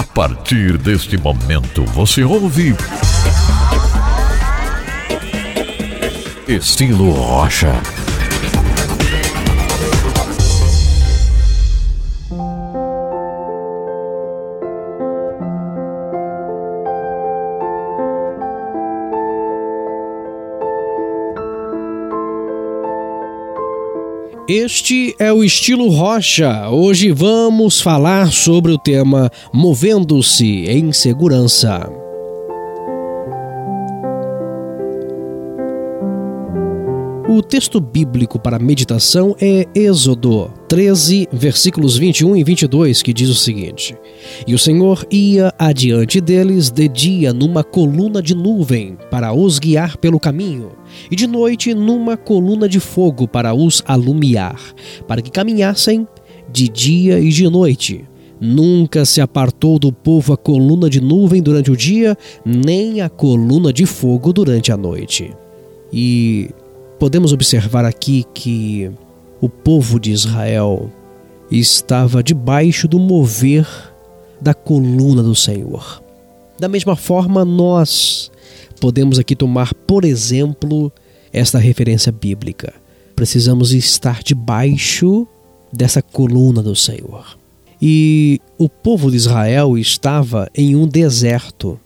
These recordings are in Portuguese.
A partir deste momento você ouve. Estilo Rocha. Este é o estilo Rocha. Hoje vamos falar sobre o tema Movendo-se em Segurança. O texto bíblico para meditação é Êxodo 13, versículos 21 e 22, que diz o seguinte: E o Senhor ia adiante deles de dia numa coluna de nuvem para os guiar pelo caminho, e de noite numa coluna de fogo para os alumiar, para que caminhassem de dia e de noite. Nunca se apartou do povo a coluna de nuvem durante o dia, nem a coluna de fogo durante a noite. E podemos observar aqui que o povo de Israel estava debaixo do mover da coluna do Senhor. Da mesma forma, nós podemos aqui tomar, por exemplo, esta referência bíblica. Precisamos estar debaixo dessa coluna do Senhor. E o povo de Israel estava em um deserto.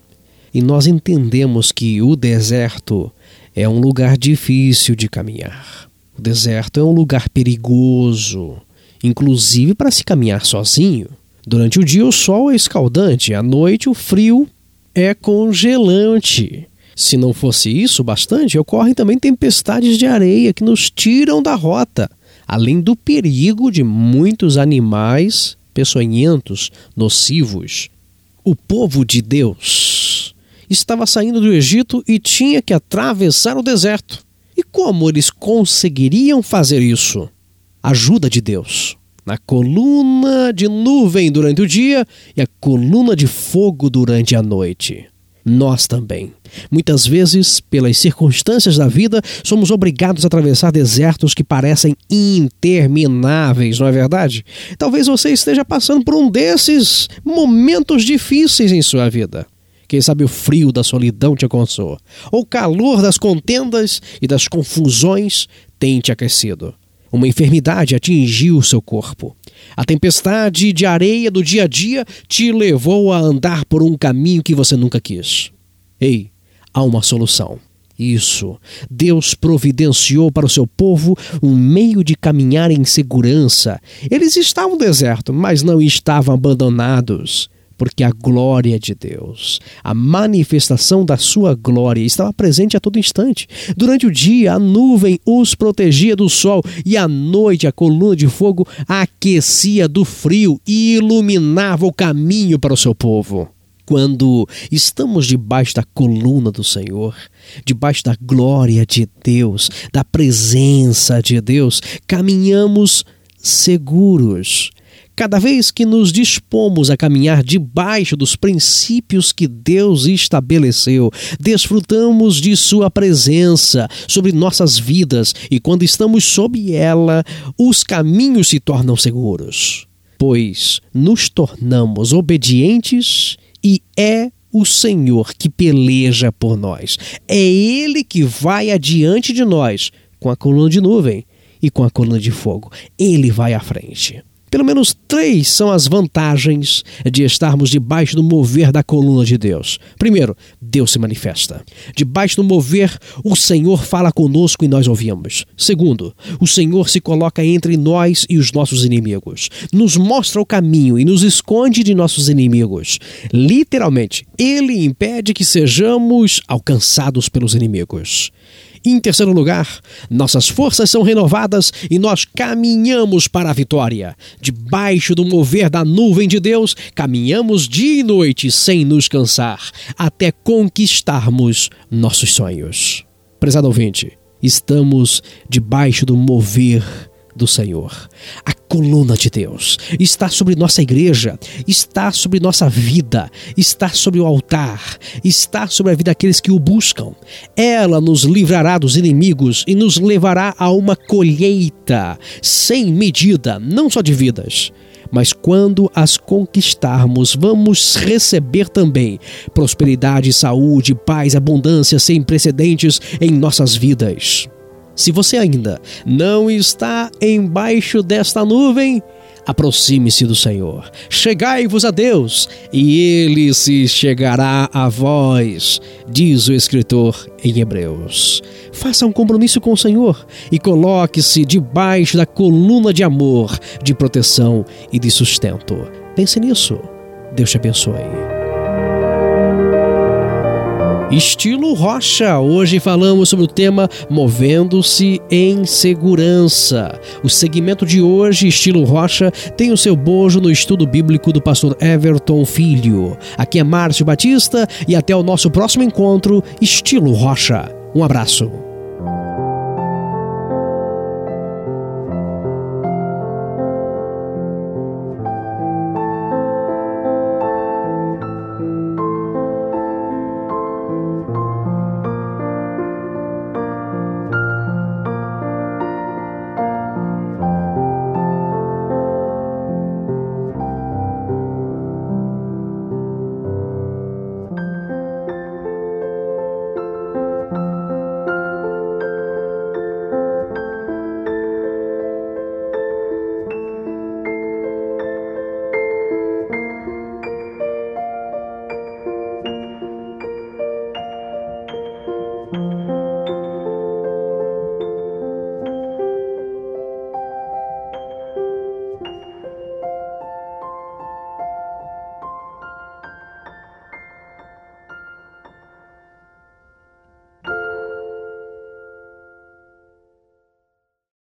E nós entendemos que o deserto é um lugar difícil de caminhar. O deserto é um lugar perigoso, inclusive para se caminhar sozinho. Durante o dia o sol é escaldante, à noite o frio é congelante. Se não fosse isso bastante, ocorrem também tempestades de areia que nos tiram da rota, além do perigo de muitos animais peçonhentos, nocivos. O povo de Deus estava saindo do Egito e tinha que atravessar o deserto. E como eles conseguiriam fazer isso? Ajuda de Deus. Na coluna de nuvem durante o dia e a coluna de fogo durante a noite. Nós também. Muitas vezes, pelas circunstâncias da vida, somos obrigados a atravessar desertos que parecem intermináveis, não é verdade? Talvez você esteja passando por um desses momentos difíceis em sua vida. Quem sabe o frio da solidão te alcançou, ou o calor das contendas e das confusões tem te aquecido. Uma enfermidade atingiu seu corpo. A tempestade de areia do dia a dia te levou a andar por um caminho que você nunca quis. Ei, há uma solução. Isso. Deus providenciou para o seu povo um meio de caminhar em segurança. Eles estavam no deserto, mas não estavam abandonados porque a glória de Deus, a manifestação da sua glória estava presente a todo instante. Durante o dia, a nuvem os protegia do sol e à noite a coluna de fogo aquecia do frio e iluminava o caminho para o seu povo. Quando estamos debaixo da coluna do Senhor, debaixo da glória de Deus, da presença de Deus, caminhamos seguros Cada vez que nos dispomos a caminhar debaixo dos princípios que Deus estabeleceu, desfrutamos de Sua presença sobre nossas vidas e, quando estamos sob ela, os caminhos se tornam seguros, pois nos tornamos obedientes e é o Senhor que peleja por nós. É Ele que vai adiante de nós com a coluna de nuvem e com a coluna de fogo. Ele vai à frente. Pelo menos três são as vantagens de estarmos debaixo do mover da coluna de Deus. Primeiro, Deus se manifesta. Debaixo do mover, o Senhor fala conosco e nós ouvimos. Segundo, o Senhor se coloca entre nós e os nossos inimigos. Nos mostra o caminho e nos esconde de nossos inimigos. Literalmente, ele impede que sejamos alcançados pelos inimigos. Em terceiro lugar, nossas forças são renovadas e nós caminhamos para a vitória. Debaixo do mover da nuvem de Deus, caminhamos dia e noite sem nos cansar, até conquistarmos nossos sonhos. Prezado ouvinte, estamos debaixo do mover do Senhor. A coluna de Deus está sobre nossa igreja, está sobre nossa vida, está sobre o altar, está sobre a vida daqueles que o buscam. Ela nos livrará dos inimigos e nos levará a uma colheita sem medida, não só de vidas, mas quando as conquistarmos, vamos receber também prosperidade, saúde, paz, abundância sem precedentes em nossas vidas. Se você ainda não está embaixo desta nuvem, aproxime-se do Senhor. Chegai-vos a Deus, e ele se chegará a vós, diz o escritor em Hebreus. Faça um compromisso com o Senhor e coloque-se debaixo da coluna de amor, de proteção e de sustento. Pense nisso. Deus te abençoe. Estilo Rocha. Hoje falamos sobre o tema Movendo-se em Segurança. O segmento de hoje, Estilo Rocha, tem o seu bojo no estudo bíblico do pastor Everton Filho. Aqui é Márcio Batista e até o nosso próximo encontro, Estilo Rocha. Um abraço.